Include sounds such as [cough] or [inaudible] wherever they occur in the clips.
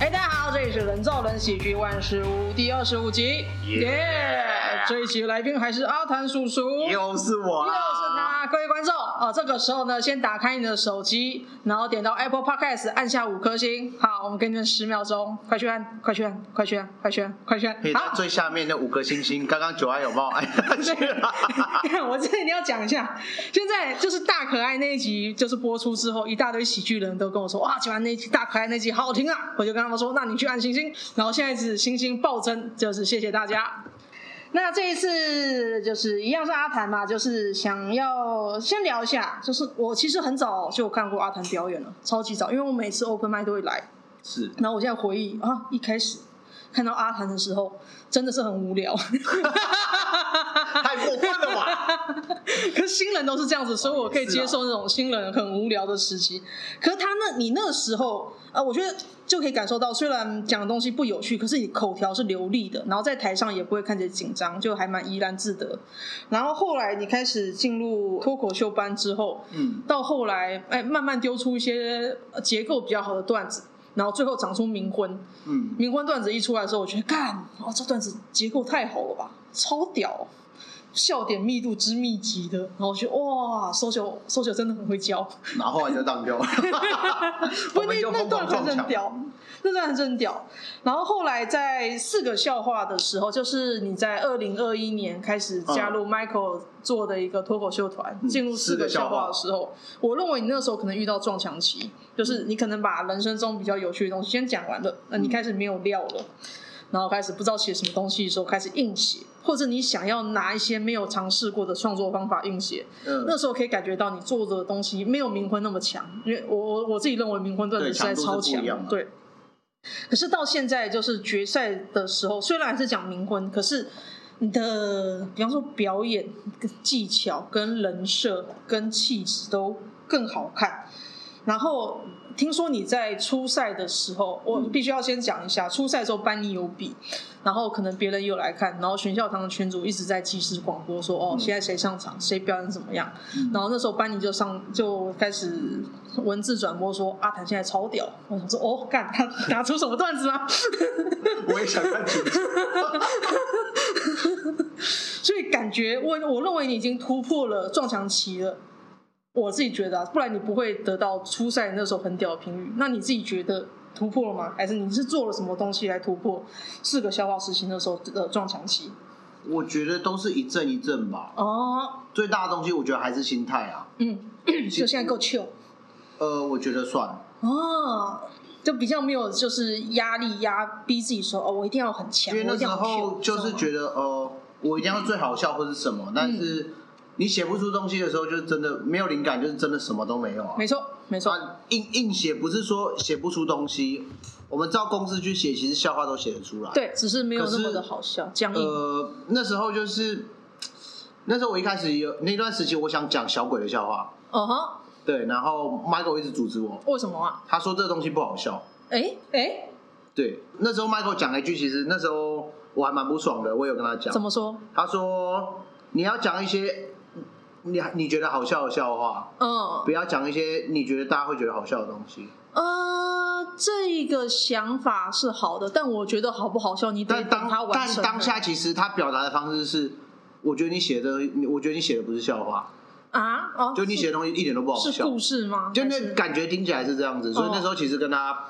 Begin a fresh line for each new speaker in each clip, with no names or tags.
哎，大家好，这里是人造人喜剧万事屋第二十五集，耶、yeah！这一集来宾还是阿谭叔叔，
又是我。
各位观众啊，这个时候呢，先打开你的手机，然后点到 Apple Podcast，按下五颗星。好，我们给你们十秒钟，快去按，快去按，快去按，快去按，快去按。
好，最下面那五颗星星，刚刚九安有没有按下去了？[laughs]
我这里一定要讲一下，现在就是大可爱那一集，就是播出之后，一大堆喜剧人都跟我说，哇，九安那集大可爱那集好好听啊，我就跟他们说，那你去按星星。然后现在是星星暴增，就是谢谢大家。那这一次就是一样是阿谭嘛，就是想要先聊一下，就是我其实很早就看过阿谭表演了，超级早，因为我每次 open mic 都会来。
是。
然后我现在回忆啊，一开始看到阿谭的时候，真的是很无聊。[laughs]
太过分了吧？[laughs]
可是新人都是这样子，所以我可以接受那种新人很无聊的时期。可是他那，你那个时候，呃，我觉得就可以感受到，虽然讲的东西不有趣，可是你口条是流利的，然后在台上也不会看起来紧张，就还蛮怡然自得。然后后来你开始进入脱口秀班之后，嗯，到后来哎，慢慢丢出一些结构比较好的段子，然后最后长出冥婚。嗯，冥婚段子一出来的时候，我觉得干，哦，这段子结构太好了吧，超屌。笑点密度之密集的，然后我觉得哇，Social，Social 真的很会教，
然后后来就当掉了。[laughs]
不，那那段很屌，那段很屌。然后后来在四个笑话的时候，就是你在二零二一年开始加入 Michael 做的一个脱口秀团，嗯、进入四个笑话的时候，我认为你那个时候可能遇到撞墙期，就是你可能把人生中比较有趣的东西先讲完了，那你开始没有料了。然后开始不知道写什么东西的时候，开始硬写，或者你想要拿一些没有尝试过的创作方法硬写，嗯，那时候可以感觉到你做的东西没有冥婚那么强，因为我我我自己认为冥婚段子实在超强，对。可是到现在就是决赛的时候，虽然还是讲冥婚，可是你的比方说表演技巧、跟人设、跟气质都更好看，然后。听说你在初赛的时候，我必须要先讲一下，初赛的时候班尼有比，然后可能别人也有来看，然后全校堂的群主一直在即时广播说，哦，现在谁上场，谁表演怎么样，然后那时候班尼就上就开始文字转播说阿谭现在超屌，我想说哦，干他 [laughs] 拿出什么段子吗？
我也想看 [laughs]
所以感觉我我认为你已经突破了撞墙期了。我自己觉得啊，不然你不会得到初赛那时候很屌的评语。那你自己觉得突破了吗？还是你是做了什么东西来突破四个消化事情那时候的撞墙期？
我觉得都是一阵一阵吧。哦，最大的东西我觉得还是心态啊。嗯，
就现在够 chill。
呃，我觉得算。
哦，就比较没有就是压力压逼自己说哦，我一定要很强。
因为那时候就是觉得呃，我一定要最好笑或是什么，但是。嗯你写不出东西的时候，就真的没有灵感，就是真的什么都没有啊。
没错，没错。
硬硬写不是说写不出东西，我们照公式去写，其实笑话都写得出来。
对，只是没有那么的好笑。僵硬。
呃，那时候就是那时候我一开始有那段时期，我想讲小鬼的笑话。哦哈。对，然后 Michael 一直阻止我。
为什么啊？
他说这个东西不好笑。
哎哎。
对，那时候 Michael 讲了一句，其实那时候我还蛮不爽的，我有跟他讲。
怎么说？
他说你要讲一些。你你觉得好笑的笑话，嗯，不要讲一些你觉得大家会觉得好笑的东西。
呃，这个想法是好的，但我觉得好不好笑，你得等他完成。
但当下其实他表达的方式是，我觉得你写的，我觉得你写的不是笑话啊，哦，就你写的东西一点都不好笑。
是故事吗？
就那感觉听起来是这样子，所以那时候其实跟他。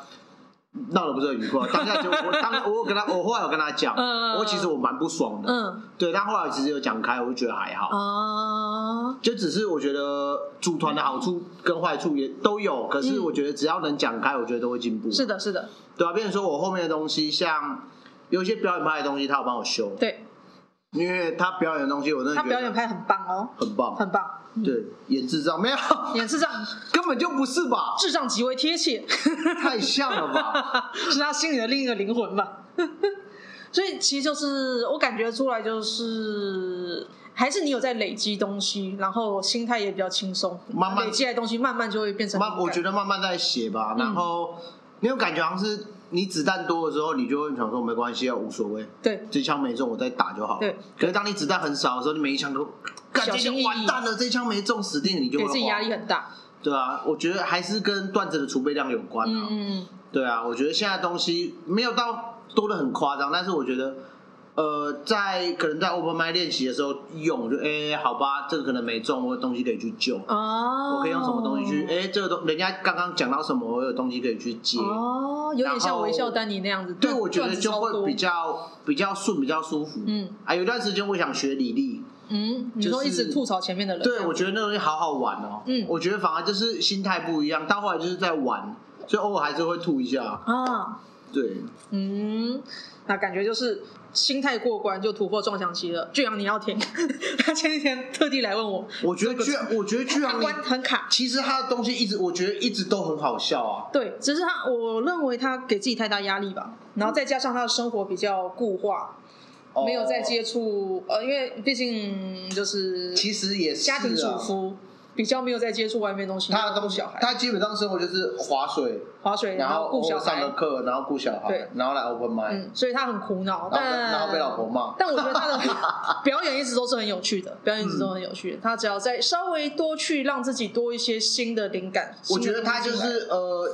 闹得不是很愉快，[laughs] 当下就我当我跟他，我后来有跟他讲，嗯、我其实我蛮不爽的，嗯，对，但后来其实有讲开，我就觉得还好，啊，就只是我觉得组团的好处跟坏处也都有，可是我觉得只要能讲开，我觉得都会进步，是
的，是的，
对啊，变成说我后面的东西，像有一些表演派的东西，他有帮我修，
对，
因为他表演的东西，我真的他
表演派很棒哦，
很棒，
很棒。
对，演智障没有，
演智障。[laughs]
根本就不是吧？
智障极为贴切，[laughs]
太像了吧？[laughs]
是他心里的另一个灵魂吧？所以其实就是我感觉出来，就是还是你有在累积东西，然后心态也比较轻松，慢慢累积的东西慢慢就会变成。
慢，我觉得慢慢在写吧，然后你有感觉好像是。你子弹多的时候，你就会想说没关系啊，无所谓。
对，
这枪没中，我再打就好了。对。可是当你子弹很少的时候，你每一枪都，感觉就完蛋了，这枪没中，死定了，你就会。
给自己压力很大。
对啊，我觉得还是跟段子的储备量有关啊。嗯，对啊，我觉得现在东西没有到多的很夸张，但是我觉得。呃，在可能在 open mic 练习的时候用，就哎、欸，好吧，这个可能没中，我有东西可以去救。哦。我可以用什么东西去？哎、欸，这个东，人家刚刚讲到什么，我有东西可以去接。
哦，有点像微笑丹尼那样子。
对，我觉得就会比较比较顺，比较舒服。嗯。啊，有段时间我想学李丽。
嗯。就说一直吐槽前面的人。
对，我觉得那东西好好玩哦。嗯。我觉得反而就是心态不一样，到后来就是在玩，所以偶尔还是会吐一下。啊。对。
嗯，那感觉就是。心态过关就突破撞墙期了。巨阳，你要听？[laughs] 他前几天特地来问我。
我觉得巨，我觉得巨阳
关很卡。
其实他的东西一直，我觉得一直都很好笑啊。
对，只是他，我认为他给自己太大压力吧。然后再加上他的生活比较固化，嗯、没有再接触呃，因为毕竟就是
其实也是
家庭主妇。比较没有在接触外面东西，
他的东西，他基本上生活就是划水，
划水，然后顾小孩，
上个课，然后顾小孩，对，然后来 open mic，
嗯，所以他很苦恼，但
然后被老婆骂。
但我觉得他的 [laughs] 表演一直都是很有趣的，表演一直都很有趣的。他只要再稍微多去让自己多一些新的灵感，
我觉得他就是呃，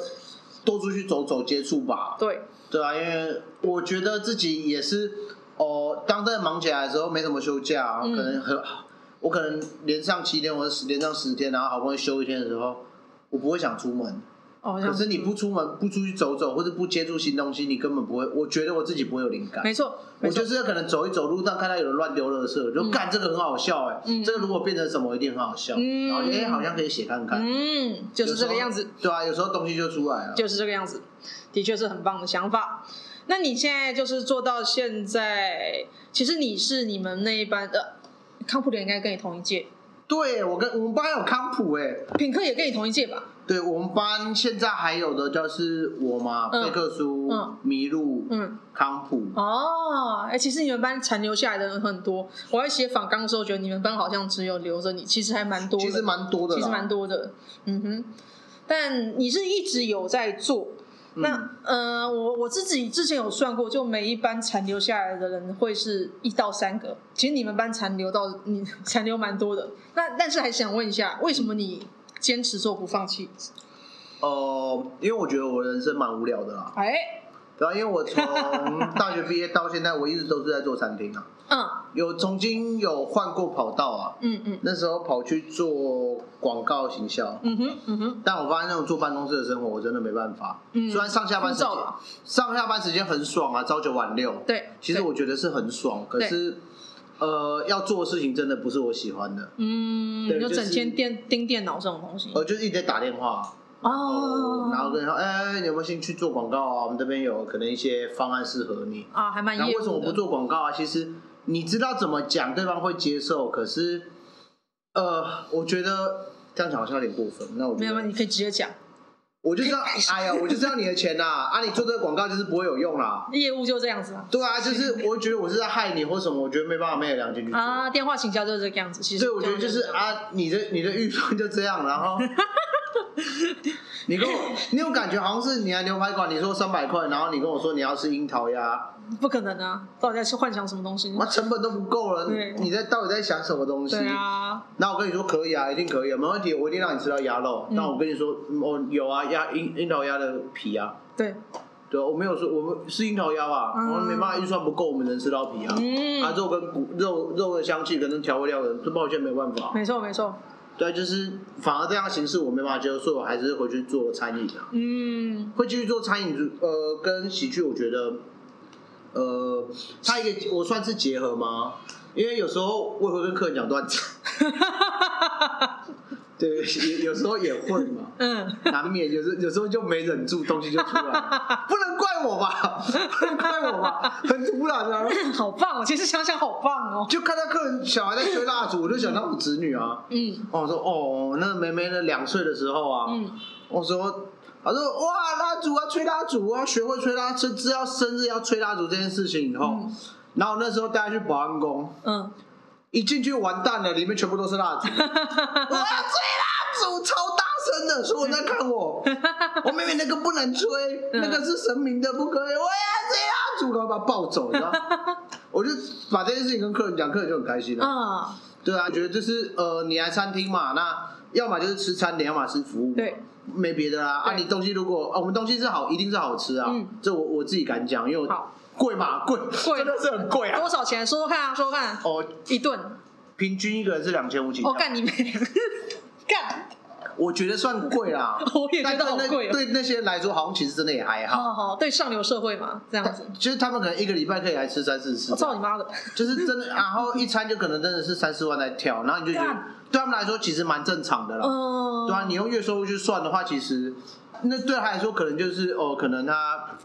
多出去走走接触吧。
对，
对啊，因为我觉得自己也是哦，当在忙起来的时候没什么休假，可能很。我可能连上七天，或者连上十天，然后好不容易休一天的时候，我不会想出门。哦，可是你不出门，不出去走走，或者不接触新东西，你根本不会。我觉得我自己不会有灵感。
没错，
我就是可能走一走，路上看到有人乱丢垃圾，就干这个很好笑哎。嗯，这个如果变成什么，一定很好笑。嗯，然后哎，好像可以写看看。
嗯，就是这个样子。
对啊，有时候东西就出来了。
就是这个样子，的确是很棒的想法。那你现在就是做到现在，其实你是你们那一班的康普的，应该跟你同一届。
对，我跟我们班有康普哎，
品克也跟你同一届吧？
对，我们班现在还有的就是我嘛，贝克书、麋鹿、嗯，康普。
哦，哎，其实你们班残留下来的人很多。我在写访纲的时候，觉得你们班好像只有留着你，其实还蛮多的。
其实蛮多的，
其实蛮多的。嗯哼，但你是一直有在做。那呃，我我自己之前有算过，就每一班残留下来的人会是一到三个。其实你们班残留到你残留蛮多的。那但是还想问一下，为什么你坚持做不放弃？
哦、呃，因为我觉得我人生蛮无聊的啦。哎。对啊，因为我从 [laughs] 大学毕业到现在，我一直都是在做餐厅啊。嗯。有曾经有换过跑道啊。嗯嗯。那时候跑去做广告行销。嗯哼嗯哼。但我发现那种坐办公室的生活，我真的没办法。嗯。虽然上下班时间上下班时间很爽啊，朝九晚六。对。其实我觉得是很爽，可是呃，要做的事情真的不是我喜欢的。嗯。
就整天电盯电脑这种东西。
呃，就是一直在打电话。哦，然后跟你说，哎，你有没有兴趣做广告啊？我们这边有可能一些方案适合你
啊，还蛮业务的。那
为什么不做广告啊？其实你知道怎么讲，对方会接受。可是，呃，我觉得这样讲好像有点过分。那我
没有，你可以直接讲。
我就知道，哎呀，我就知道你的钱呐！啊，你做这个广告就是不会有用啦。
业务就这样子啊。
对啊，就是我觉得我是在害你或什么，我觉得没办法，没有良心去做
啊。电话请教就是这个样子，其实。
对，我觉得就是啊，你的你的预算就这样，然后。你跟我，[laughs] 你有感觉好像是你来牛排馆，你说三百块，然后你跟我说你要吃樱桃鸭，
不可能啊！到底在幻想什么东西？
那成本都不够了，你在到底在想什么东西？
对啊。
那我跟你说可以啊，一定可以啊，没问题，我一定让你吃到鸭肉。那、嗯、我跟你说，我有啊，鸭樱樱桃鸭的皮啊。对。对，我没有说我们是樱桃鸭吧？嗯、我们没办法，预算不够，我们能吃到皮啊。嗯。啊，肉跟骨肉肉的香气，可能调味料的，这抱歉没办法。
没错，没错。
对，就是反而这样的形式我没办法接受，所以我还是回去做餐饮啊。嗯，会继续做餐饮，呃，跟喜剧，我觉得，呃，它一个我算是结合吗？因为有时候我也会跟客人讲段子。[laughs] 对，有有时候也会嘛，[laughs] 嗯，难免有时有时候就没忍住，东西就出来。了，[laughs] 不能怪我吧？[laughs] 不能怪我吧？很突然啊，
好棒哦！其实想想好棒哦，
就看到客人小孩在吹蜡烛，我就想到我侄女啊，嗯，我说哦，那个妹妹呢，两岁的时候啊，嗯，我说，他说哇，蜡烛啊，吹蜡烛啊，学会吹蜡烛，知道生日要吹蜡烛这件事情以后，嗯、然后那时候带她去保安宫，嗯。一进去完蛋了，里面全部都是蜡烛，[laughs] 我要吹蜡烛，超大声的，所有人在看我。[laughs] 我妹妹那个不能吹，那个是神明的，不可以。我要吹蜡烛，然后把它抱走，你知道？[laughs] 我就把这件事情跟客人讲，客人就很开心了。啊，对啊，觉得就是呃，你来餐厅嘛，那要么就是吃餐点，要么吃服务，
对，
没别的啦。啊，你东西如果啊，我们东西是好，一定是好吃啊。嗯，这我我自己敢讲，因为贵嘛，贵贵真的是很贵啊。
多少钱？说说看啊，说说看。哦，一顿
平均一个人是两千五几。
我干你妹！[laughs] 干。
我觉得算贵啦，[laughs]
我也觉得好贵。
对那些人来说，好像其实真的也还好。
好好，对上流社会嘛，这样子。
其实他们可能一个礼拜可以来吃三四次。
我操你妈的！[laughs]
就是真的，然后一餐就可能真的是三四万在跳，然后你就觉得对他们来说其实蛮正常的啦。嗯。对啊，你用月收入去算的话，其实那对他来说可能就是哦，可能他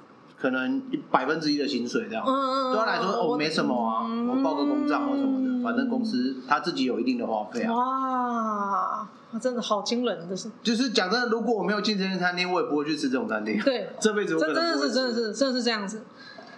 可能百分之一的薪水这样。嗯。对他来说哦，没什么啊，我报个公账或什么的，反正公司他自己有一定的花费啊。
哇。真的好惊人，这是。
就是讲真的，如果我没有进这间餐厅，我也不会去吃这种餐厅。
对，[laughs]
这辈子我真
的是真的是真的是这样子。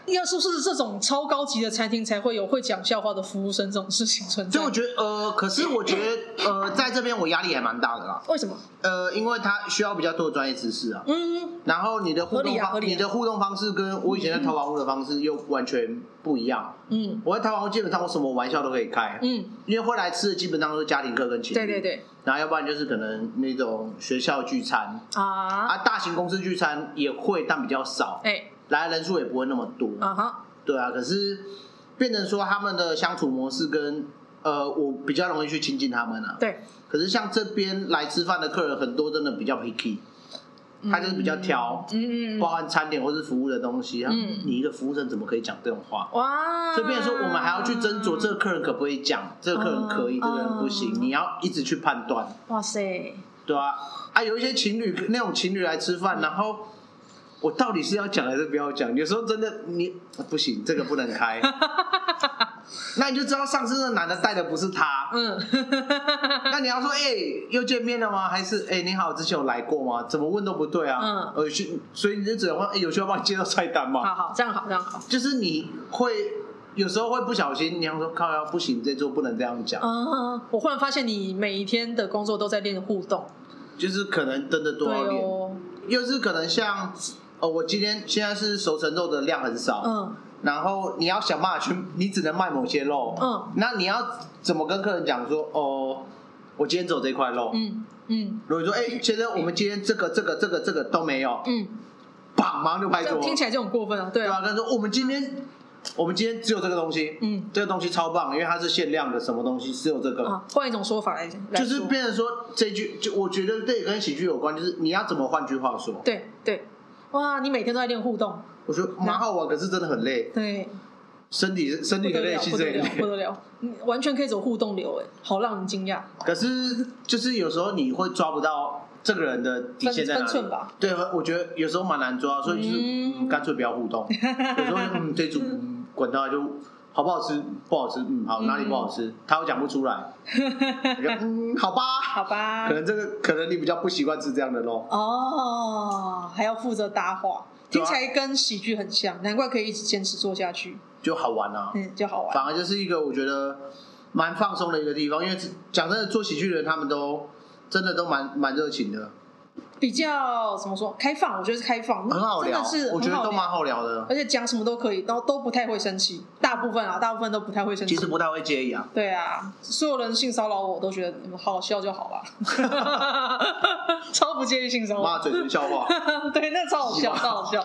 要是不是这种超高级的餐厅才会有会讲笑话的服务生这种事情存在？
所以我觉得，呃，可是我觉得，呃，在这边我压力还蛮大的啦。
为什么？
呃，因为他需要比较多的专业知识啊。嗯。然后你的互动方，你的互动方式跟我以前在淘宝屋的方式又完全不一样。嗯。我在淘宝屋基本上我什么玩笑都可以开。嗯。因为会来吃的基本上都是家庭客跟情侣。
对对对。
然后要不然就是可能那种学校聚餐啊，啊，大型公司聚餐也会，但比较少。哎。来人数也不会那么多。啊哈。对啊，可是变成说他们的相处模式跟呃，我比较容易去亲近他们啊。
对。
可是像这边来吃饭的客人很多，真的比较 picky，他就是比较挑，嗯，包含餐点或是服务的东西。嗯。你一个服务生怎么可以讲这种话？哇！所以变成说我们还要去斟酌这个客人可不可以讲，这个客人可以，这个人不行，你要一直去判断。哇塞！对啊，啊，有一些情侣那种情侣来吃饭，然后。我到底是要讲还是不要讲？有时候真的你不行，这个不能开。[laughs] 那你就知道上次那男的带的不是他。嗯。[laughs] 那你要说，哎、欸，又见面了吗？还是哎、欸，你好，之前有来过吗？怎么问都不对啊。嗯。呃，所以你就只能问，哎、欸，有需要帮你介绍菜单吗？
好好，这样好，这样好。
就是你会有时候会不小心，你要说靠腰不行，这桌不能这样讲。嗯。
我忽然发现你每一天的工作都在练互动。
就是可能真的多要练，哦、又是可能像。哦，我今天现在是熟成肉的量很少，嗯，然后你要想办法去，你只能卖某些肉，嗯，那你要怎么跟客人讲说，哦，我今天走这块肉，嗯嗯，如果说，哎，先生，我们今天这个这个这个这个都没有，嗯，砰，马上就拍桌，
听起来就很过分啊，对啊，
跟他说，我们今天我们今天只有这个东西，嗯，这个东西超棒，因为它是限量的，什么东西只有这个，
换一种说法来讲，
就是变成说这句，就我觉得对跟喜剧有关，就是你要怎么换句话说，
对对。哇，你每天都在练互动，
我觉得蛮好玩，可是真的很累。
对，
身体身体的累，气质也累，
不得了，你完全可以走互动流，哎，好让人惊讶。
可是就是有时候你会抓不到这个人的底线在哪里吧？对，我觉得有时候蛮难抓，所以就是干脆不要互动。[laughs] 有时候嗯，这组滚到就。好不好吃？不好吃。嗯，好，哪里不好吃？嗯、他又讲不出来。[laughs] 嗯，好吧，
好吧。
可能这个，可能你比较不习惯吃这样的咯。
哦，还要负责搭话，啊、听起来跟喜剧很像，难怪可以一直坚持做下去。
就好玩啊，
嗯，就好玩。
反而就是一个我觉得蛮放松的一个地方，因为讲真的，做喜剧的人他们都真的都蛮蛮热情的。
比较怎么说开放？我觉得是开放，
很好聊，真的是我觉得都蛮好聊的，
而且讲什么都可以，都都不太会生气，大部分啊，大部分都不太会生气，
其实不太会介意啊。
对啊，所有人性骚扰我，都觉得好好笑就好了，[laughs] 超不介意性骚扰。
妈，嘴唇笑话，[laughs]
对，那超好笑，超好笑。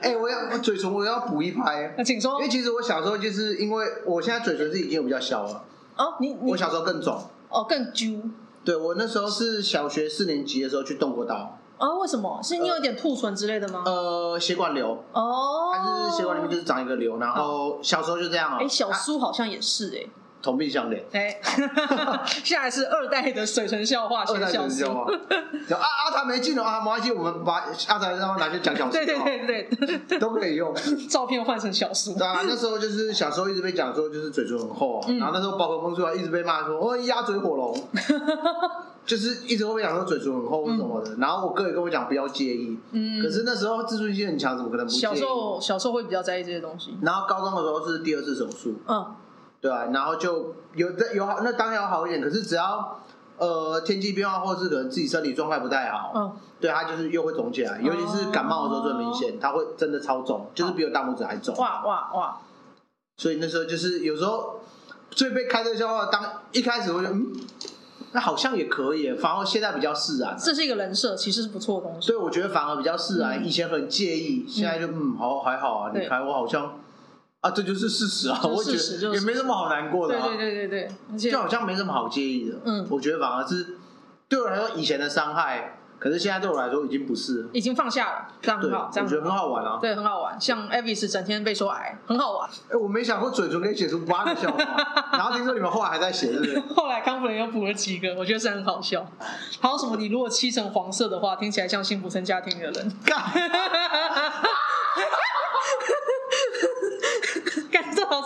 哎、欸，我要我嘴唇我要补一拍，
那请说。
因为其实我小时候就是因为我现在嘴唇是已经有比较小了，
哦，你，你
我小时候更肿，
哦，更揪。
对，我那时候是小学四年级的时候去动过刀。
哦，为什么？是你有点兔唇之类的吗？
呃，血管瘤。哦。它是血管里面就是长一个瘤，然后小时候就这样啊。
哎，小苏好像也是哎。
同病相怜。
哎。[laughs] 下来是二代的水城笑话。二代水唇笑话。
啊啊，他没进啊，没关系，我们把阿才让他拿去讲小说。[laughs]
对对对对。
都可以用。
照片换成小说。
对啊，那时候就是小时候一直被讲说就是嘴唇很厚，然后那时候宝可梦出来一直被骂说哦鸭嘴火龙。[laughs] 就是一直会被讲说嘴唇很厚什么的，嗯、然后我哥也跟我讲不要介意，嗯，可是那时候自尊心很强，怎么可能不介意？
小时候小时候会比较在意这些东西。
然后高中的时候是第二次手术，嗯，对啊，然后就有的有好，那当然要好一点，可是只要呃天气变化或是可能自己身体状态不太好，嗯，对，它就是又会肿起来，尤其是感冒的时候最明显，它会真的超肿，就是比我大拇指还肿。哇哇哇！所以那时候就是有时候最被开这个笑话，当一开始我就嗯。那好像也可以，反而现在比较释然。
这是一个人设，其实是不错的东西。
所以我觉得反而比较释然，以前很介意，现在就嗯，好还好啊。你看我好像啊，这就是事实啊，我觉得也没什么好难过的。
对对对对对，
就好像没什么好介意的。嗯，我觉得反而是对我来说以前的伤害。可是现在对我来说已经不是，
已经放下了，这样很好，这样
我觉得很好玩啊。
对，很好玩。像 Avis 整天被说矮，很好玩。
哎，我没想过嘴唇可以写出八个笑话，[laughs] 然后听说你们后来还在写，是不是？[laughs]
后来康夫人又补了几个，我觉得是很好笑。还有什么？你如果漆成黄色的话，听起来像幸福生家庭的人。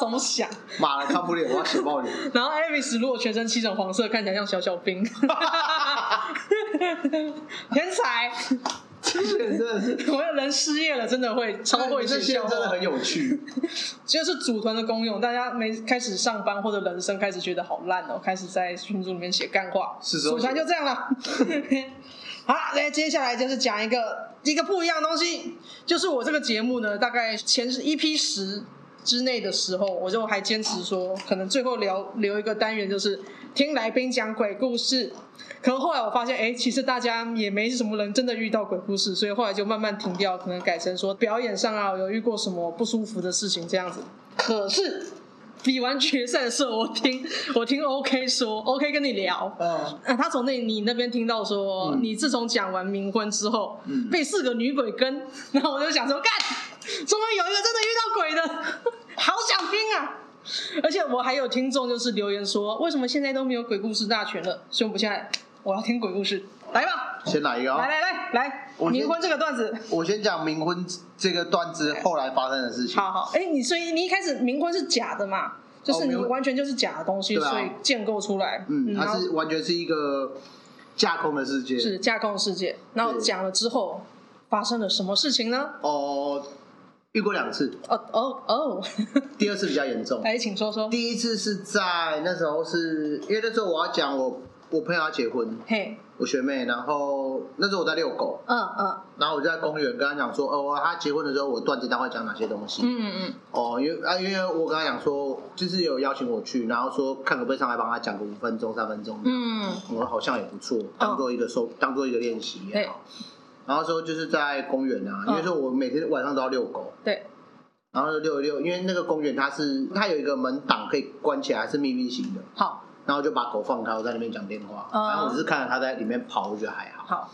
怎么想？
妈的，康普里，我要写爆你。[laughs]
然后 Avis 如果全身漆成黄色，看起来像小小兵。[laughs] 天才，
这些人真的是，[laughs]
我有人失业了，真的会超会写笑话，
真的很有趣。
就是组团的功用，大家没开始上班或者人生开始觉得好烂哦，开始在群组里面写干话。组团就这样了。好，来接下来就是讲一个一个不一样的东西，就是我这个节目呢，大概前是 EP 十之内的时候，我就还坚持说，可能最后留留一个单元，就是听来宾讲鬼故事。可是后来我发现，哎，其实大家也没什么人真的遇到鬼故事，所以后来就慢慢停掉，可能改成说表演上啊有遇过什么不舒服的事情这样子。可是比完决赛的时候，我听我听 OK 说，OK 跟你聊，嗯、啊，他从那你那边听到说，嗯、你自从讲完冥婚之后，嗯、被四个女鬼跟，然后我就想说，干，终于有一个真的遇到鬼的，好想听啊！而且我还有听众就是留言说，为什么现在都没有鬼故事大全了？所以我们现在。我要听鬼故事，来吧！
先来一个、哦，
来来来来，冥婚这个段子，
我先讲冥婚这个段子后来发生的事情。
好好，哎，你所以你一开始冥婚是假的嘛？就是你完全就是假的东西，哦啊、所以建构出来。
嗯，它是完全是一个架空的世界，
是架空的世界。然后讲了之后发生了什么事情呢？
哦，遇过两次。
哦哦哦，[laughs]
第二次比较严重。
哎，请说说。
第一次是在那时候是，因为那时候我要讲我。我朋友要结婚，嘿，我学妹，然后那时候我在遛狗，嗯嗯，然后我就在公园跟他讲说，哦，他结婚的时候我段子单会讲哪些东西，嗯嗯哦，因为啊，因为我跟他讲说，就是有邀请我去，然后说看可不可以上来帮他讲个五分钟、三分钟，嗯，我好像也不错，当做一个收，当做一个练习也好，然后说就是在公园啊，因为说我每天晚上都要遛狗，对，然后就遛一遛，因为那个公园它是它有一个门挡可以关起来，是秘密型的，好。然后就把狗放开，我在那边讲电话。然后我只是看着它在里面跑，我觉得还好。好。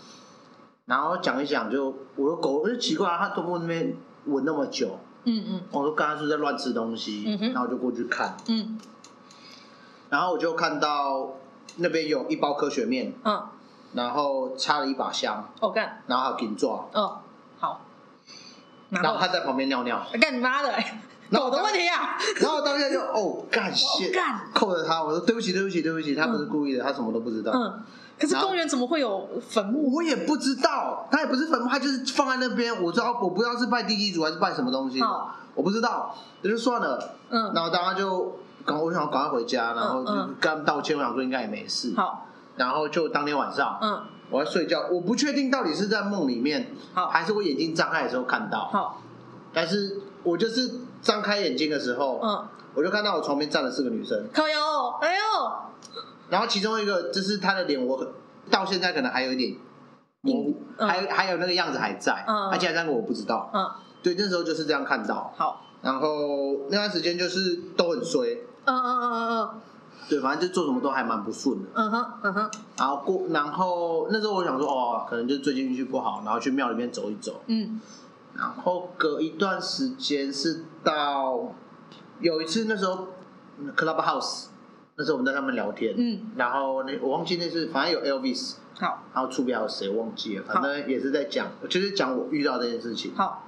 然后讲一讲，就我的狗，我就奇怪，它都在那边闻那么久。嗯嗯。我说刚才是在乱吃东西。然后就过去看。嗯。然后我就看到那边有一包科学面。嗯。然后插了一把香。哦干。然后还有金爪。哦。好。然后他在旁边尿尿。干你妈的！狗的问题啊！然后当下就哦干谢干扣着他，我说对不起对不起对不起，他不是故意的，他什么都不知道。嗯，
可是公园怎么会有坟墓？
我也不知道，他也不是坟墓，他就是放在那边。我知道我不知道是拜地基主还是拜什么东西，我不知道，那就算了。嗯，然后当他就赶，我想赶快回家，然后就跟他们道歉，我想说应该也没事。好，然后就当天晚上，嗯，我要睡觉，我不确定到底是在梦里面，好，还是我眼睛张开的时候看到。好，但是我就是。张开眼睛的时候，嗯，我就看到我床边站了四个女生。
靠腰，哎呦！
然后其中一个就是她的脸，我到现在可能还有一点模糊，还还有那个样子还在。嗯，而且那个我不知道。嗯，对，那时候就是这样看到。好，然后那段时间就是都很衰。嗯嗯嗯嗯嗯。对，反正就做什么都还蛮不顺的。嗯哼嗯哼。然后过，然后那时候我想说，哦，可能就最近运气不好，然后去庙里面走一走。嗯。然后隔一段时间是到有一次那时候 Clubhouse，那时候我们在上面聊天，嗯，然后那我忘记那是反正有 Elvis，好，然后出边还有谁忘记了，反正也是在讲，就是讲我遇到这件事情，好，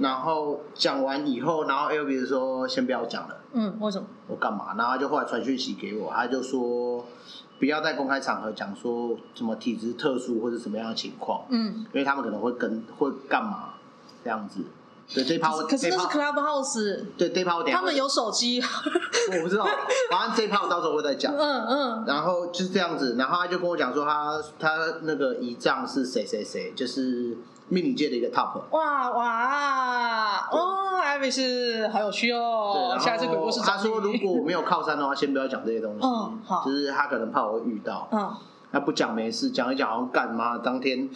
然后讲完以后，然后 Elvis 说先不要讲了，嗯，为什么？我干嘛？然后他就后来传讯息给我，他就说不要在公开场合讲说什么体质特殊或者什么样的情况，嗯，因为他们可能会跟会干嘛。这样子，对这一趴，
可是那是 Clubhouse，
对这一趴我点，
他们有手机，
我不知道，反正这一趴我到时候会再讲。嗯嗯，然后就是这样子，然后他就跟我讲说他他那个姨丈是谁谁谁，就是命理界的一个 top。
哇哇哦，艾米是好有趣哦。对下次鬼故事，
他说如果我没有靠山的话，先不要讲这些东西。嗯，好。就是他可能怕我会遇到。嗯。他不讲没事，讲一讲好像干嘛？当天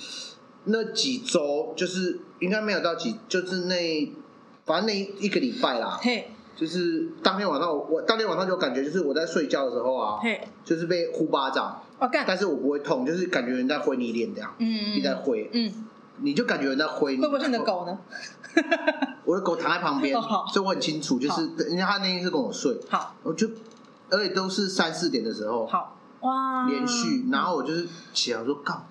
那几周就是应该没有到几，就是那反正那一个礼拜啦。嘿。就是当天晚上，我当天晚上就感觉就是我在睡觉的时候啊，就是被呼巴掌，但是我不会痛，就是感觉人在挥你脸这样，嗯，你在挥，嗯，你就感觉人在挥你。
会不会是你的狗呢？[laughs]
我的狗躺在旁边，所以我很清楚，就是人家他那天是跟我睡，好，我就而且都是三四点的时候，好。哇，连续，然后我就是起来说干。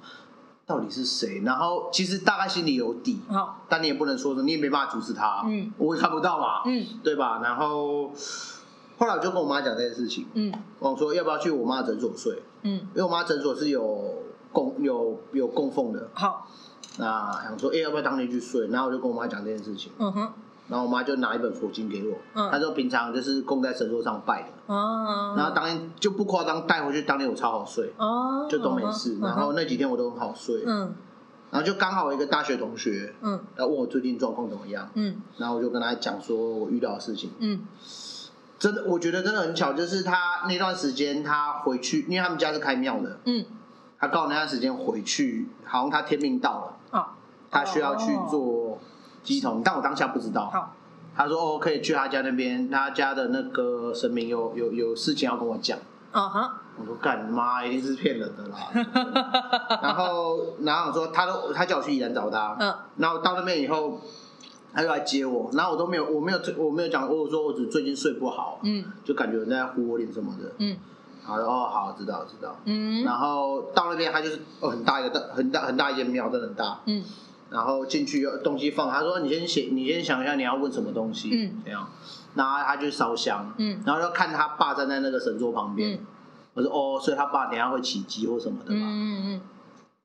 到底是谁？然后其实大概心里有底，好，但你也不能说什么，你也没办法阻止他，嗯，我也看不到嘛，嗯，对吧？然后后来我就跟我妈讲这件事情，嗯，我说要不要去我妈诊所睡，嗯，因为我妈诊所是有供有有供奉的，好，那想说哎要不要当天去睡？然后我就跟我妈讲这件事情，嗯哼。然后我妈就拿一本佛经给我，嗯、她说平常就是供在神桌上拜的，哦、然后当天就不夸张带回去，当天我超好睡，哦、就都没事。哦、然后那几天我都很好睡，嗯、然后就刚好一个大学同学，嗯，来问我最近状况怎么样，嗯，然后我就跟他讲说我遇到的事情，嗯，真的我觉得真的很巧，就是他那段时间他回去，因为他们家是开庙的，嗯，他刚好那段时间回去，好像他天命到了，哦、他需要去做。乩童，但我当下不知道。好，他说哦，可以去他家那边，他家的那个神明有有有事情要跟我讲。啊哈，我说干妈一定是骗人的啦。[laughs] 然后，然后我说他都他叫我去宜兰找他。嗯。然后到那边以后，他又来接我，然后我都没有我没有我没有讲，我说我只最近睡不好。嗯。就感觉人在呼我脸什么的。嗯。好，哦，好，知道知道。嗯。然后到那边，他就是哦很大一个很大很大一间庙，真的很大。嗯。然后进去有东西放，他说你先写，你先想一下你要问什么东西，嗯，这样，然后他就烧香，嗯，然后就看他爸站在那个神桌旁边，嗯，我说哦，所以他爸等下会起乩或什么的嘛，嗯嗯，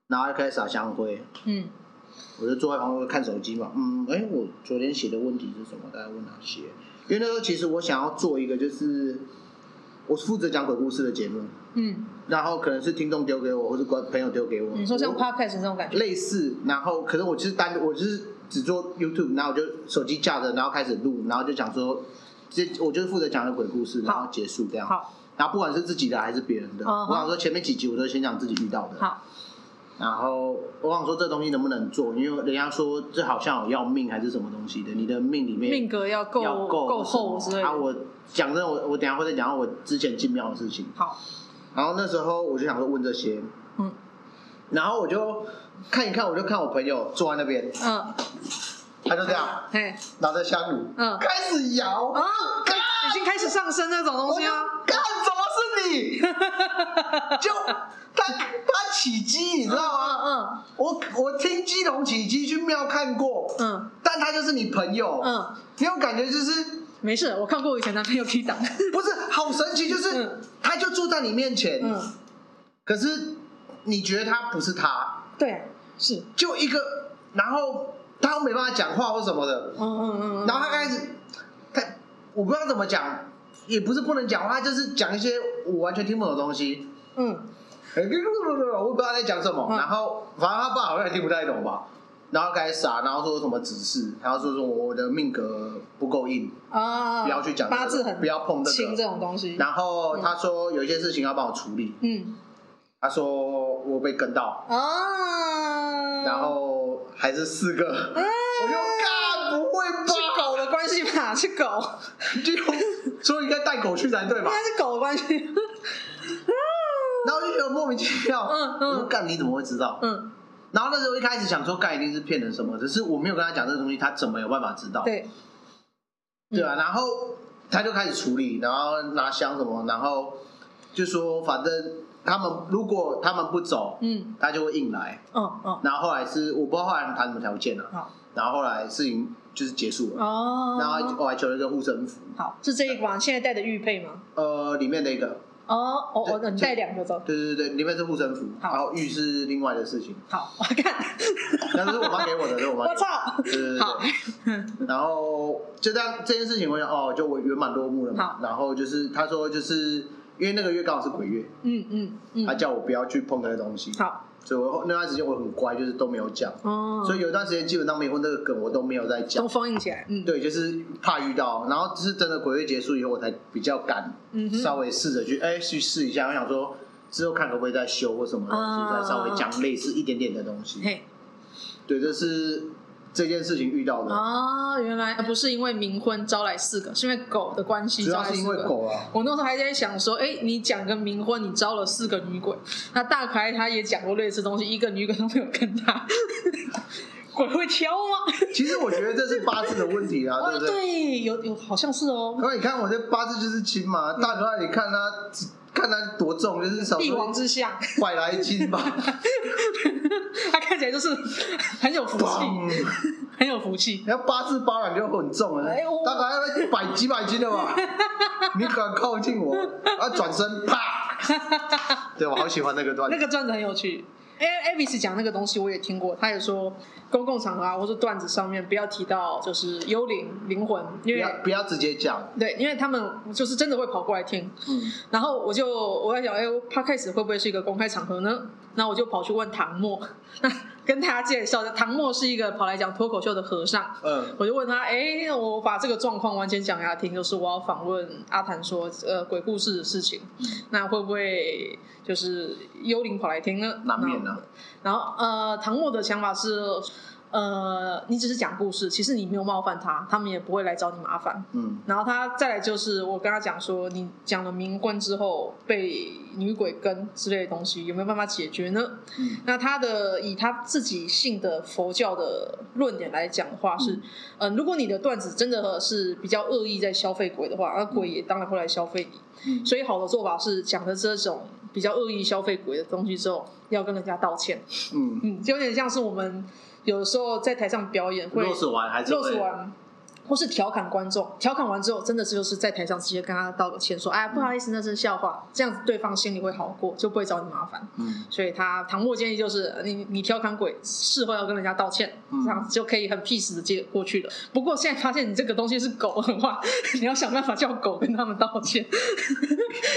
然后就开始撒香灰，嗯，我就坐在旁边看手机嘛，嗯，哎，我昨天写的问题是什么？大家问哪些？因为那时候其实我想要做一个就是。我是负责讲鬼故事的节目，嗯，然后可能是听众丢给我，或是朋友丢给我。你说像 podcast 这种感觉？类似，然后可能我就是单，我就是只做 YouTube，然后我就手机架着，然后开始录，然后就讲说，这我就是负责讲的鬼故事，然后结束这样。好，然后不管是自己的还是别人的，我想说前面几集我都先讲自己遇到的。好，然后我想说这东西能不能做，因为人家说这好像有要命还是什么东西的，你的命里面
命格要够要够厚之类的。
我。讲真的，我我等下会再讲我之前进庙的事情。好，然后那时候我就想说问这些，嗯，然后我就看一看，我就看我朋友坐在那边，嗯，他就这样，嘿，拿着香炉，嗯，开始摇，啊，
已经开始上升那种东西啊，
干，怎么是你？[laughs] 就他他起鸡，你知道吗？嗯，我我听乩童起鸡去庙看过，嗯，但他就是你朋友，嗯，你有感觉就是。
没事，我看过我以前男朋友 K 档，
不是好神奇，就是、嗯、他就坐在你面前，嗯，可是你觉得他不是他，
对，是。
就一个，然后他又没办法讲话或什么的，嗯嗯嗯，然后他开始，他我不知道怎么讲，也不是不能讲话，就是讲一些我完全听不懂的东西，嗯，我不知道在讲什么，嗯、然后反正他爸好像也听不太懂吧。然后开始傻，然后说什么指示，然后说说我的命格不够硬啊，不要去讲
八字很
不要碰这
个这种东西。
然后他说有一些事情要帮我处理，嗯，他说我被跟到啊，然后还是四个，我就干不会吧？
是狗的关系吧？是狗，
就所以应该带狗去才对吧？
应该是狗的关系，
然后就觉得莫名其妙，嗯嗯，我说干你怎么会知道？嗯。然后那时候一开始想说，盖一定是骗人什么，只是我没有跟他讲这个东西，他怎么有办法知道？对，对啊。然后他就开始处理，然后拿箱什么，然后就说反正他们如果他们不走，嗯，他就会硬来。嗯嗯。然后后来是我不知道后来谈什么条件了。好。然后后来事情就是结束了。哦。然后我还求了一个护身符。
好，是这一关现在戴的玉佩吗？
呃，里面的一个。
哦，我我你带两个走。
对对对，里面是护身符，然后玉是另外的事情。
好，我看。[laughs]
那是我妈给我的，是我妈。我操！对对对。[laughs] 然后就这样，这件事情，我想哦，就我圆满落幕了嘛。然后就是他说，就是因为那个月刚好是鬼月，嗯嗯嗯，他叫我不要去碰那些东西。好。所以我那段时间我很乖，就是都没有讲。哦。所以有一段时间基本上没婚这个梗我都没有在讲。
都封印起来。嗯。
对，就是怕遇到，然后是真的鬼月结束以后，我才比较敢，稍微试着去哎、嗯、去试一下。我想说之后看可不可以再修或什么东西，再、嗯、稍微讲类似一点点的东西。嘿。对，这是。这件事情遇到的
啊，原来不是因为冥婚招来四个，是因为狗的关系。
主要是因为狗啊。
我那时候还在想说，哎，你讲个冥婚，你招了四个女鬼，那大可爱他也讲过类似东西，一个女鬼都没有跟他，[laughs] 鬼会挑吗？
其实我觉得这是八字的问题啊，[laughs] 对不对？
对，有有好像是哦。
那你看我这八字就是亲嘛，大可爱，你看他。看他多重，就是什么
帝王之相，
百来斤吧。[laughs]
他看起来就是很有福气，很有福气。
然后八字八两就很重了，哎、大概要一百几百斤的吧？[laughs] 你敢靠近我？啊，转身啪！对，我好喜欢那个段子，
那个段子很有趣。哎，Avis 讲那个东西我也听过，他也说公共场合啊，或者段子上面不要提到就是幽灵灵魂，因为
不要，不要直接讲，
对，因为他们就是真的会跑过来听。嗯，然后我就我在想，哎，他开始会不会是一个公开场合呢？那我就跑去问唐默。[laughs] 跟大家介绍的唐默是一个跑来讲脱口秀的和尚，嗯，我就问他，哎，我把这个状况完全讲给他听，就是我要访问阿谭说，呃，鬼故事的事情，那会不会就是幽灵跑来听呢？
难免呢。
然后，呃，唐默的想法是。呃，你只是讲故事，其实你没有冒犯他，他们也不会来找你麻烦。嗯，然后他再来就是我跟他讲说，你讲了冥婚之后被女鬼跟之类的东西，有没有办法解决呢？嗯，那他的以他自己信的佛教的论点来讲的话是，嗯、呃，如果你的段子真的是比较恶意在消费鬼的话，那鬼也当然会来消费你。嗯，所以好的做法是讲的这种比较恶意消费鬼的东西之后，要跟人家道歉。嗯嗯，就有点像是我们。有的时候在台上表演会，
肉完还是
或是调侃观众，调侃完之后，真的是就是在台上直接跟他道个歉，说：“哎，不好意思，那是笑话。”这样子对方心里会好过，就不会找你麻烦。嗯，所以他唐默建议就是，你你调侃鬼，事后要跟人家道歉，这样子就可以很 peace 的接过去了。不过现在发现你这个东西是狗的话，[laughs] 你要想办法叫狗跟他们道歉。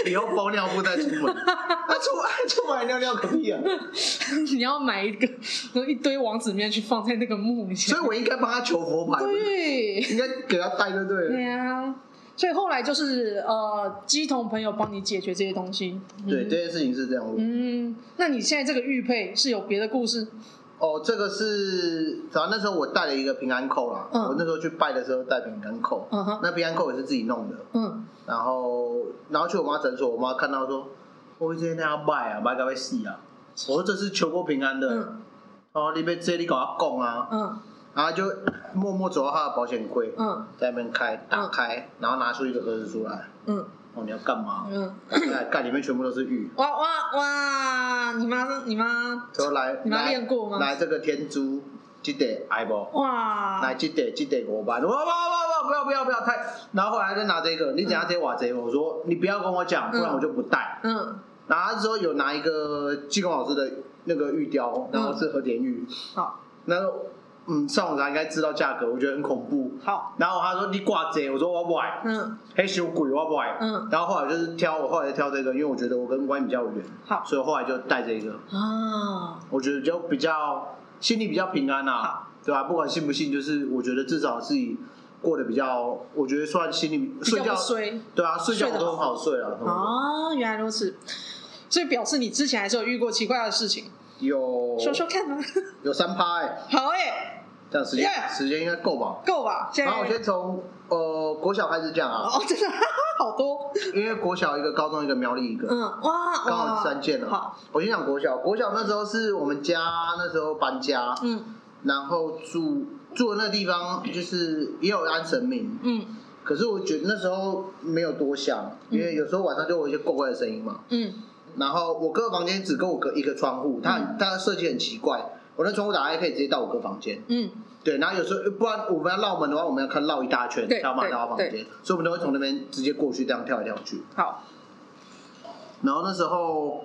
以后包尿布再出门，[laughs] 他出来出来尿尿可以啊。[laughs]
你要买一个一堆王子面去放在那个墓里，
所以我应该帮他求佛牌。
对。
给他带就对了。
对啊，所以后来就是呃，鸡同朋友帮你解决这些东西。
对，嗯、这件事情是这样。
嗯，那你现在这个玉佩是有别的故事？
哦，这个是，反正那时候我带了一个平安扣啦。嗯。我那时候去拜的时候带平安扣。嗯哼。那平安扣也是自己弄的。嗯。然后，然后去我妈诊所，我妈看到说：“我今天要拜啊，拜到要死啊！”我说：“这是求过平安的。嗯”哦，你被这里搞我讲啊。嗯。然后就默默走到他的保险柜，嗯，在那边开打开，嗯、然后拿出一个盒子出来，嗯，哦，你要干嘛？嗯，打开盖里面全部都是玉。
哇哇哇！你妈你妈
说来，
你妈练过吗？
来这个天珠，记得爱不？哇！来记得记得我吧，哇哇哇哇！不要不要不要太。然后后来再拿这个，你等下这瓦贼，我说你不要跟我讲，不然我就不带。嗯。然后之后有拿一个济公老师的那个玉雕，然后是和田玉。好，然后。嗯，上网查应该知道价格，我觉得很恐怖。好，然后他说你挂这，我说我不买，嗯，黑熊鬼，我不买，嗯。然后后来就是挑，我后来就挑这个，因为我觉得我跟关比较远，好，所以后来就带这个。啊，我觉得就比较心里比较平安呐，好，对吧？不管信不信，就是我觉得至少自己过得比较，我觉得算心里睡觉，对啊，睡觉都很好睡啊。
哦，原来如此，所以表示你之前还是有遇过奇怪的事情。
有
说说看吗？[laughs]
有三趴哎，
好哎，
这样时间时间应该够吧？
够吧。
然后我先从呃国小开始讲啊。
哦，真的 [laughs] 好多。
因为国小一个，高中一个，苗栗一个。嗯，哇，刚好三件了。好，我先讲国小。国小那时候是我们家那时候搬家，嗯，然后住住的那个地方就是也有安神明，嗯，可是我觉得那时候没有多想，因为有时候晚上就有一些怪怪的声音嘛，嗯。然后我哥的房间只跟我隔一个窗户，他他的设计很奇怪，我那窗户打开可以直接到我哥房间。嗯，对。然后有时候不然我们要绕门的话，我们要看绕一大圈，才有办法到他房间，所以我们都会从那边直接过去，这样跳来跳去。好。然后那时候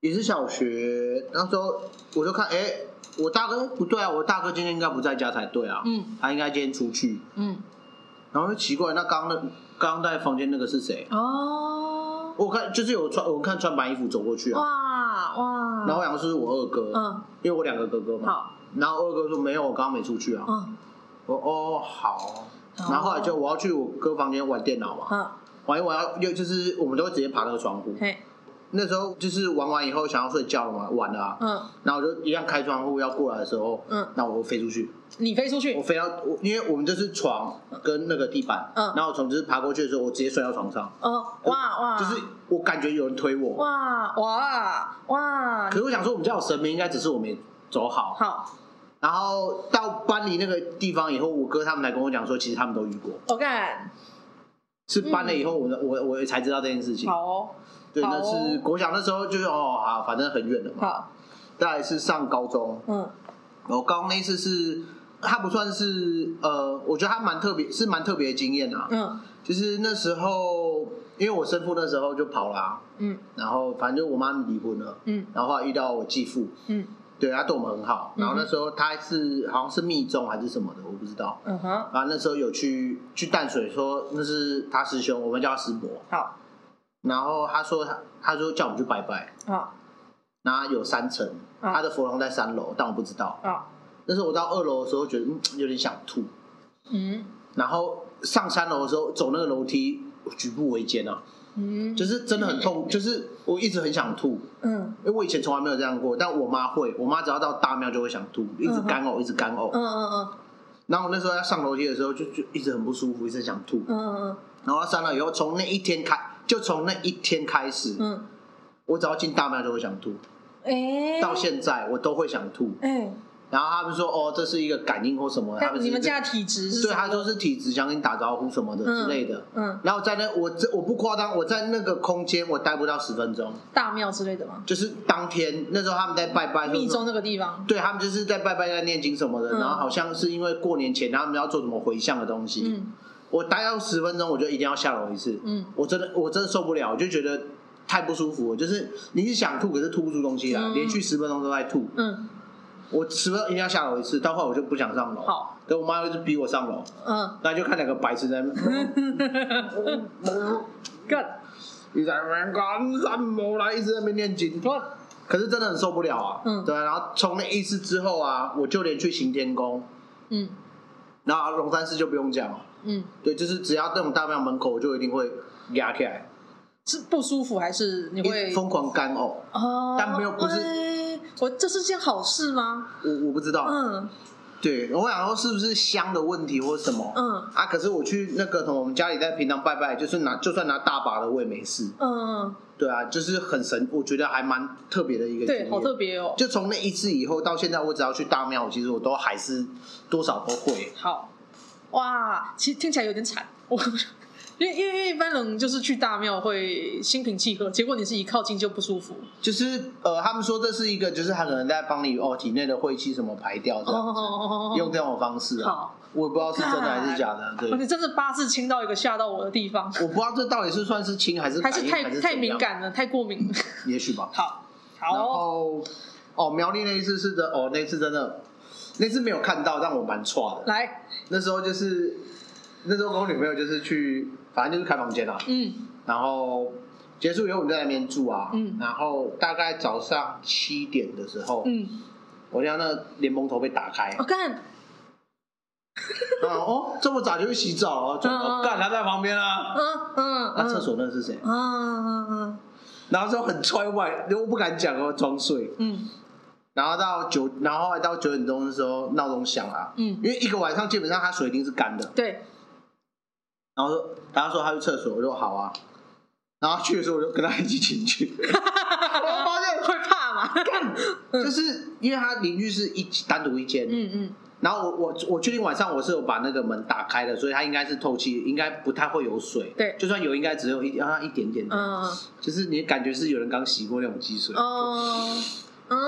也是小学，那时候我就看，哎，我大哥不对啊，我大哥今天应该不在家才对啊。嗯。他应该今天出去。嗯。然后就奇怪，那刚刚那刚刚在房间那个是谁？哦。我看就是有穿，我看穿白衣服走过去啊。哇！
哇哇！
然后我想说是我二哥，嗯，因为我两个哥哥嘛。好。然后二哥说没有，我刚刚没出去啊。嗯。我哦好。然后后来就我要去我哥房间玩电脑嘛。嗯。玩一玩要又就是我们都会直接爬那个窗户。嘿。那时候就是玩完以后想要睡觉了嘛，晚了啊。嗯。然后我就一样开窗户要过来的时候，嗯，那我就飞出去。
你飞出去？
我飞到我，因为我们这是床跟那个地板，嗯，然后我从就是爬过去的时候，我直接摔到床上。哦，哇哇！就是我感觉有人推我。哇哇哇！可是我想说，我们家有神明，应该只是我没走好。好。然后到搬离那个地方以后，我哥他们来跟我讲说，其实他们都遇过。
我看。
是搬了以后，我我我才知道这件事情。好。对，那是国小那时候就是哦，好，反正很远的嘛。好，再来是上高中，嗯，我高中那一次是，他不算是呃，我觉得他蛮特别，是蛮特别的经验啊。嗯，就是那时候，因为我生父那时候就跑了，啊，嗯，然后反正就我妈离婚了，嗯，然后遇到我继父，嗯，对，他对我们很好，然后那时候他是好像是密宗还是什么的，我不知道，嗯哼，然后那时候有去去淡水说那是他师兄，我们叫他师伯，好。然后他说他他说叫我们去拜拜。啊，然后有三层，他的佛堂在三楼，但我不知道。啊。但是我到二楼的时候觉得嗯有点想吐，嗯，然后上三楼的时候走那个楼梯举步维艰啊，嗯，就是真的很痛，就是我一直很想吐，嗯，因为我以前从来没有这样过，但我妈会，我妈只要到大庙就会想吐，一直干呕，一直干呕，嗯嗯嗯。然后我那时候要上楼梯的时候就就一直很不舒服，一直想吐，嗯嗯嗯。然后上了以后，从那一天开。就从那一天开始，嗯，我只要进大庙就会想吐，哎，到现在我都会想吐，哎，然后他们说哦，这是一个感应或什么，他们
你们家体质是？
对，他说是体质，想跟你打招呼什么的之类的，嗯，然后在那我这我不夸张，我在那个空间我待不到十分钟，
大庙之类的吗？
就是当天那时候他们在拜拜，
密宗那个地方，
对他们就是在拜拜在念经什么的，然后好像是因为过年前他们要做什么回向的东西，嗯。我待到十分钟，我就一定要下楼一次。嗯，我真的我真的受不了，我就觉得太不舒服了。就是你是想吐，可是吐不出东西来，嗯、连续十分钟都在吐。嗯，我十分钟一定要下楼一次，到后来我就不想上楼。好，等我妈一直逼我上楼。嗯，那就看两个白痴在那。干，你在干什么来？一直在那边念经。可是真的很受不了啊。嗯，对。然后从那一次之后啊，我就连去行天宫。嗯，然后龙山寺就不用讲了。嗯，对，就是只要这种大庙门口，我就一定会压起来。
是不舒服还是你会
疯狂干呕？哦，但没有不是，
我这是件好事吗？
我我不知道。嗯，对，我想说是不是香的问题或什么？嗯啊，可是我去那个从我们家里在平常拜拜，就是拿就算拿大把的我也没事。嗯，对啊，就是很神，我觉得还蛮特别的一个经验。
对，好特别哦。
就从那一次以后到现在，我只要去大庙，其实我都还是多少都会。
好。哇，其实听起来有点惨，我因为因为一般人就是去大庙会心平气和，结果你是一靠近就不舒服。
就是呃，他们说这是一个，就是他可能在帮你哦体内的晦气什么排掉这样子，哦、用这种方式啊。好我也不知道是真的还是假的。对，
你真是八字轻到一个吓到我的地方。
我不知道这到底是算是轻还是
还是太太敏感了，太过敏。
也许吧。
好，好。
然后哦，苗栗那一次是的，哦，那次真的。那次没有看到，让我蛮错的。来，那时候就是那时候跟我女朋友就是去，反正就是开房间啊。嗯。然后结束以后，我们在那边住啊。嗯。然后大概早上七点的时候，嗯，我听到那莲蓬头被打开。我看。[laughs] 哦，这么早就去洗澡了？干，他在旁边啊。嗯嗯。那厕所那是谁？嗯嗯嗯。然后就很踹外，我不敢讲哦，装睡。嗯。然后到九，然后到九点钟的时候，闹钟响了。嗯，因为一个晚上基本上他水一定是干的。对。然后说，然后说他去厕所，我说好啊。然后去的时候，我就跟他一起进去。我发现
会怕吗？
干，就是因为他邻居是一单独一间。嗯嗯。然后我我我确定晚上我是有把那个门打开的，所以它应该是透气，应该不太会有水。对。就算有，应该只有一啊一点点。嗯。就是你感觉是有人刚洗过那种积水。哦。嗯。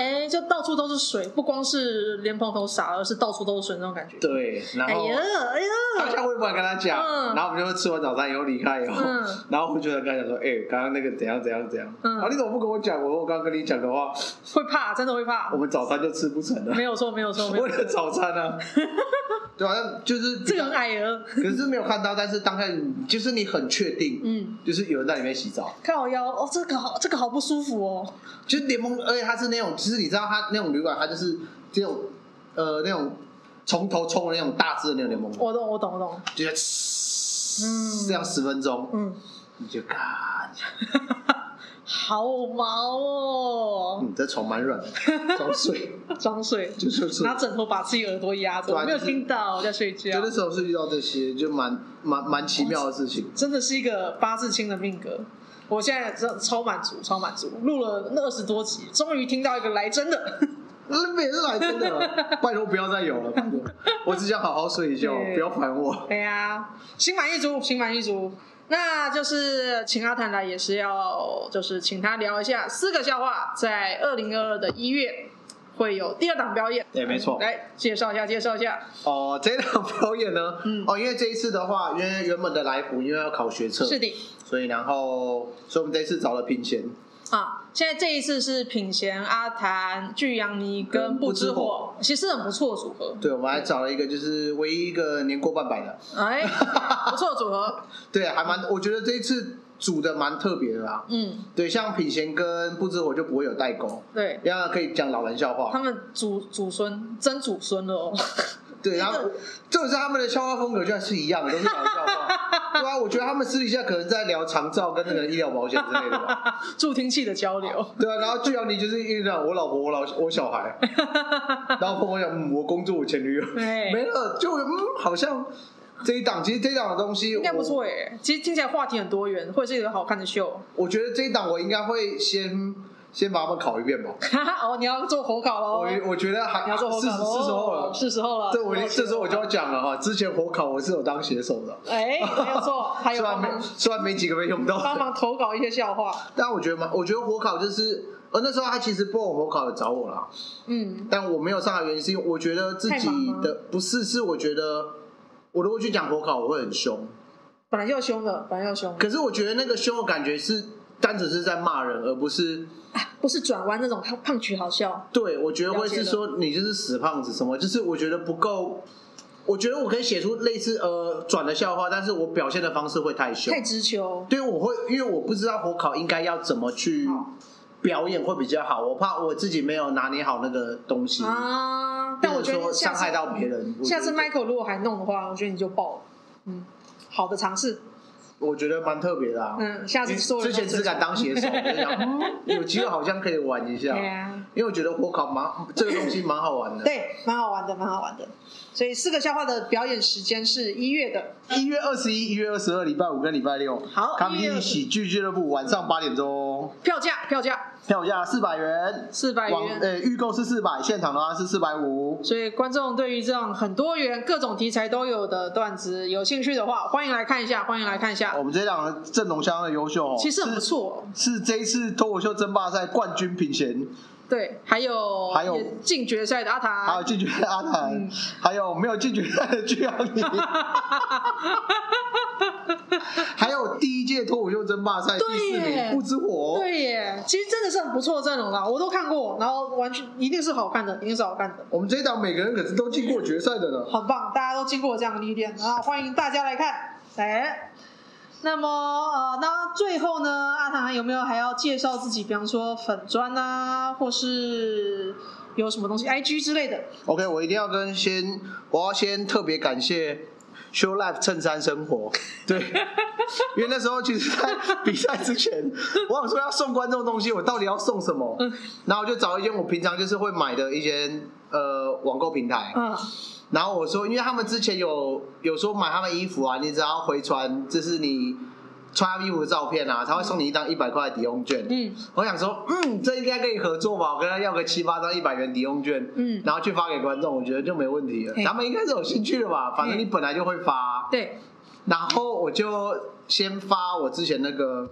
哎，就到处都是水，不光是莲蓬头洒，而是到处都是水那种感觉。
对，然后哎呀哎呀，当下我也不敢跟他讲，然后我们就吃完早餐以后离开以后，然后我就跟他讲说，哎，刚刚那个怎样怎样怎样，啊，你怎么不跟我讲？我说我刚刚跟你讲的话，
会怕，真的会怕，
我们早餐就吃不成了。
没有错，没有错，
为了早餐呢，[laughs] 对啊，就是
这个很矮儿，
可是没有看到，但是当下就是你很确定，嗯，就是有人在里面洗澡。
看我腰，哦，这个好，这个好不舒服哦。
就是联盟，而且它是那种，其实你知道，它那种旅馆，它就是这种，呃，那种从头冲的那种大只的那种联盟。
我懂，我懂，我懂。
就要嗯，这样十分钟，嗯，你就看，
好毛哦。
嗯，这床蛮软的，装睡，[laughs]
装睡，就是拿枕头把自己耳朵压着，我没有听到，我在睡觉。
有的时候是遇到这些，就蛮蛮蛮奇妙的事情。
真的是一个八字轻的命格。我现在真超满足，超满足，录了那二十多集，终于听到一个来真的，
那也是来真的，拜托不要再有了，拜托，我只想好好睡一觉，不要烦我。
对呀，心满意足，心满意足，那就是请阿谭来也是要，就是请他聊一下四个笑话，在二零二二的一月。会有第二档表演，
对，没错。
来介绍一下，介绍一下。
哦，这档表演呢，嗯，哦，因为这一次的话，因为原本的来福因为要考学测，
是的，
所以然后，所以我们这一次找了品贤。
啊，现在这一次是品贤、阿谭、巨阳尼跟不知火，其实很不错的组合。
对，我们还找了一个，就是唯一一个年过半百的，
哎，[laughs] 不错的组合。
对，还蛮，我觉得这一次。组的蛮特别的啦，嗯，对，像品贤跟不知火就不会有代沟，
对，
这样可以讲老人笑话。
他们祖祖孙真祖孙了哦，
对，然后就是他们的笑话风格居然是一样的，都是搞笑话。对啊，我觉得他们私底下可能在聊长照跟那个医疗保险之类的吧，[laughs]
助听器的交流。
对啊，然后巨阳你就是一直讲我老婆、我老我小孩，[laughs] 然后朋友讲嗯，我工作、我前女友，对，没了，就嗯，好像。这一档其实这一档的东西
应该不错耶，其实听起来话题很多元，会是一个好看的秀。
我觉得这一档我应该会先先把他们考一遍吧。[laughs]
哦，你要做火烤喽？
我我觉得还
你要做火烤，是是时候了，是时候了。
这我这时候我就要讲了哈，之前火烤我是有当写手的，
哎，没有错，[laughs] 还有虽
然没虽然没几个没用到，
帮忙投稿一些笑话。
但我觉得嘛，我觉得火烤就是，呃，那时候他其实播我火烤的找我了，嗯，但我没有上的原因是因为我觉得自己的不是，是我觉得。我如果去讲火烤，我会很凶。
本来就要凶的，本来就要凶。
可是我觉得那个凶的感觉是单纯是在骂人，而不是
不是转弯那种胖胖曲好笑。
对，我觉得会是说你就是死胖子什么，就是我觉得不够。我觉得我可以写出类似呃转的笑话，但是我表现的方式会太凶，
太直球。
对，我会因为我不知道火烤应该要怎么去表演会比较好，我怕我自己没有拿捏好那个东西啊。但我觉得伤害到别人。
下次 Michael 如果还弄的话，我觉得你就爆了。嗯，好的尝试。
我觉得蛮特别的啊。
嗯，下次说。
之前只敢当写手，[laughs] 有机会好像可以玩一下。对啊。因为我觉得火烤蛮这个东西蛮好玩的。
对，蛮好玩的，蛮好玩的。所以四个笑话的表演时间是一月的，
一月二十一、一月二十二，礼拜五跟礼拜六。
好。
卡米蒂喜剧俱乐部晚上八点钟。
票价，票价。
票价四百元，
四百元。
呃，预购是四百，现场的话是四百五。
所以观众对于这样很多元、各种题材都有的段子有兴趣的话，欢迎来看一下，欢迎来看一下。
我们这档阵容相当的优秀哦，
其实很不错。
是这一次脱口秀争霸赛冠军品衔。
对，还有还有进决赛的阿谭，
还有进决赛的阿谭，还有没有进决赛的巨阳尼。[laughs] [laughs] 还有第一届脱口秀争霸赛第四名不知火，
对耶，其实真的是很不错的阵容啦，我都看过，然后完全一定是好看的，一定是好看的。
我们这一档每个人可是都进过决赛的呢，
很棒，大家都经过这样的历练，然后欢迎大家来看。哎，那么呃，那最后呢，阿唐有没有还要介绍自己？比方说粉砖啊，或是有什么东西，IG 之类的
？OK，我一定要跟先，我要先特别感谢。Show Life 衬衫生活，对，因为那时候其实，在 [laughs] 比赛之前，我想说要送观众东西，我到底要送什么？然后我就找一间我平常就是会买的一间呃网购平台，嗯，然后我说，因为他们之前有有说买他们衣服啊，你只要回传，这是你。穿衣服的照片啊，他会送你一张一百块的抵用券。嗯，我想说，嗯，这应该可以合作吧？我跟他要个七八张一百元抵用券，嗯，然后去发给观众，我觉得就没问题了。咱们应该是有兴趣的吧？反正你本来就会发。
对。
然后我就先发我之前那个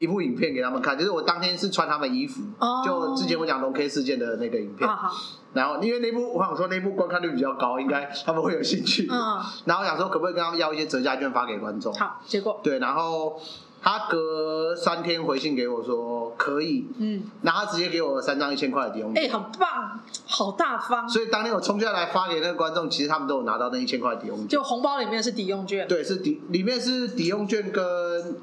一部影片给他们看，就是我当天是穿他们衣服，哦、就之前我讲龙 K 事件的那个影片。啊、然后因为那部我想说那部观看率比较高，应该他们会有兴趣。嗯。然后我想说可不可以跟他们要一些折价券发给观众？
好，结果
对，然后他隔三天回信给我说可以，嗯，然后他直接给我三张一千块的抵用券。
哎、欸，很棒，好大方。
所以当天我冲下来发给那个观众，其实他们都有拿到那一千块抵用券。
就红包里面是抵用券。
对，是抵里面是抵用券跟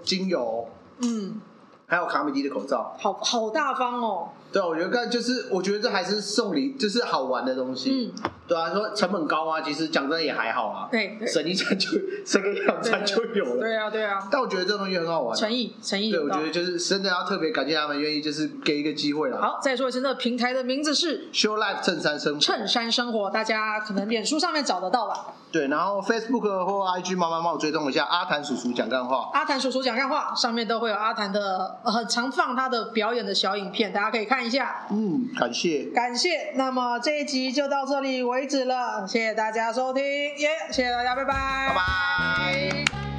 精油。嗯。还有卡米迪的口罩，
好好大方哦。
对啊，我觉得刚就是，我觉得这还是送礼，就是好玩的东西。嗯，对啊，说成本高啊，其实讲真的也还好啊。
对对，
省一餐就 [laughs] 省个两餐就有了。
对啊，对啊。
但我觉得这东西很好玩，
诚意，诚意。
对，我觉得就是真的要特别感谢他们愿意就是给一个机会了。
好，再说一次，那个平台的名字是
Show Life 衬衫生活。
衬衫生活，大家可能脸书上面找得到吧。
对，然后 Facebook 或 IG 慢慢帮我追踪一下阿谭叔叔讲干话。
阿谭叔叔讲干话，上面都会有阿谭的很常放他的表演的小影片，大家可以看一下。
嗯，感谢，
感谢。那么这一集就到这里为止了，谢谢大家收听，耶、yeah，谢谢大家，拜拜，
拜拜。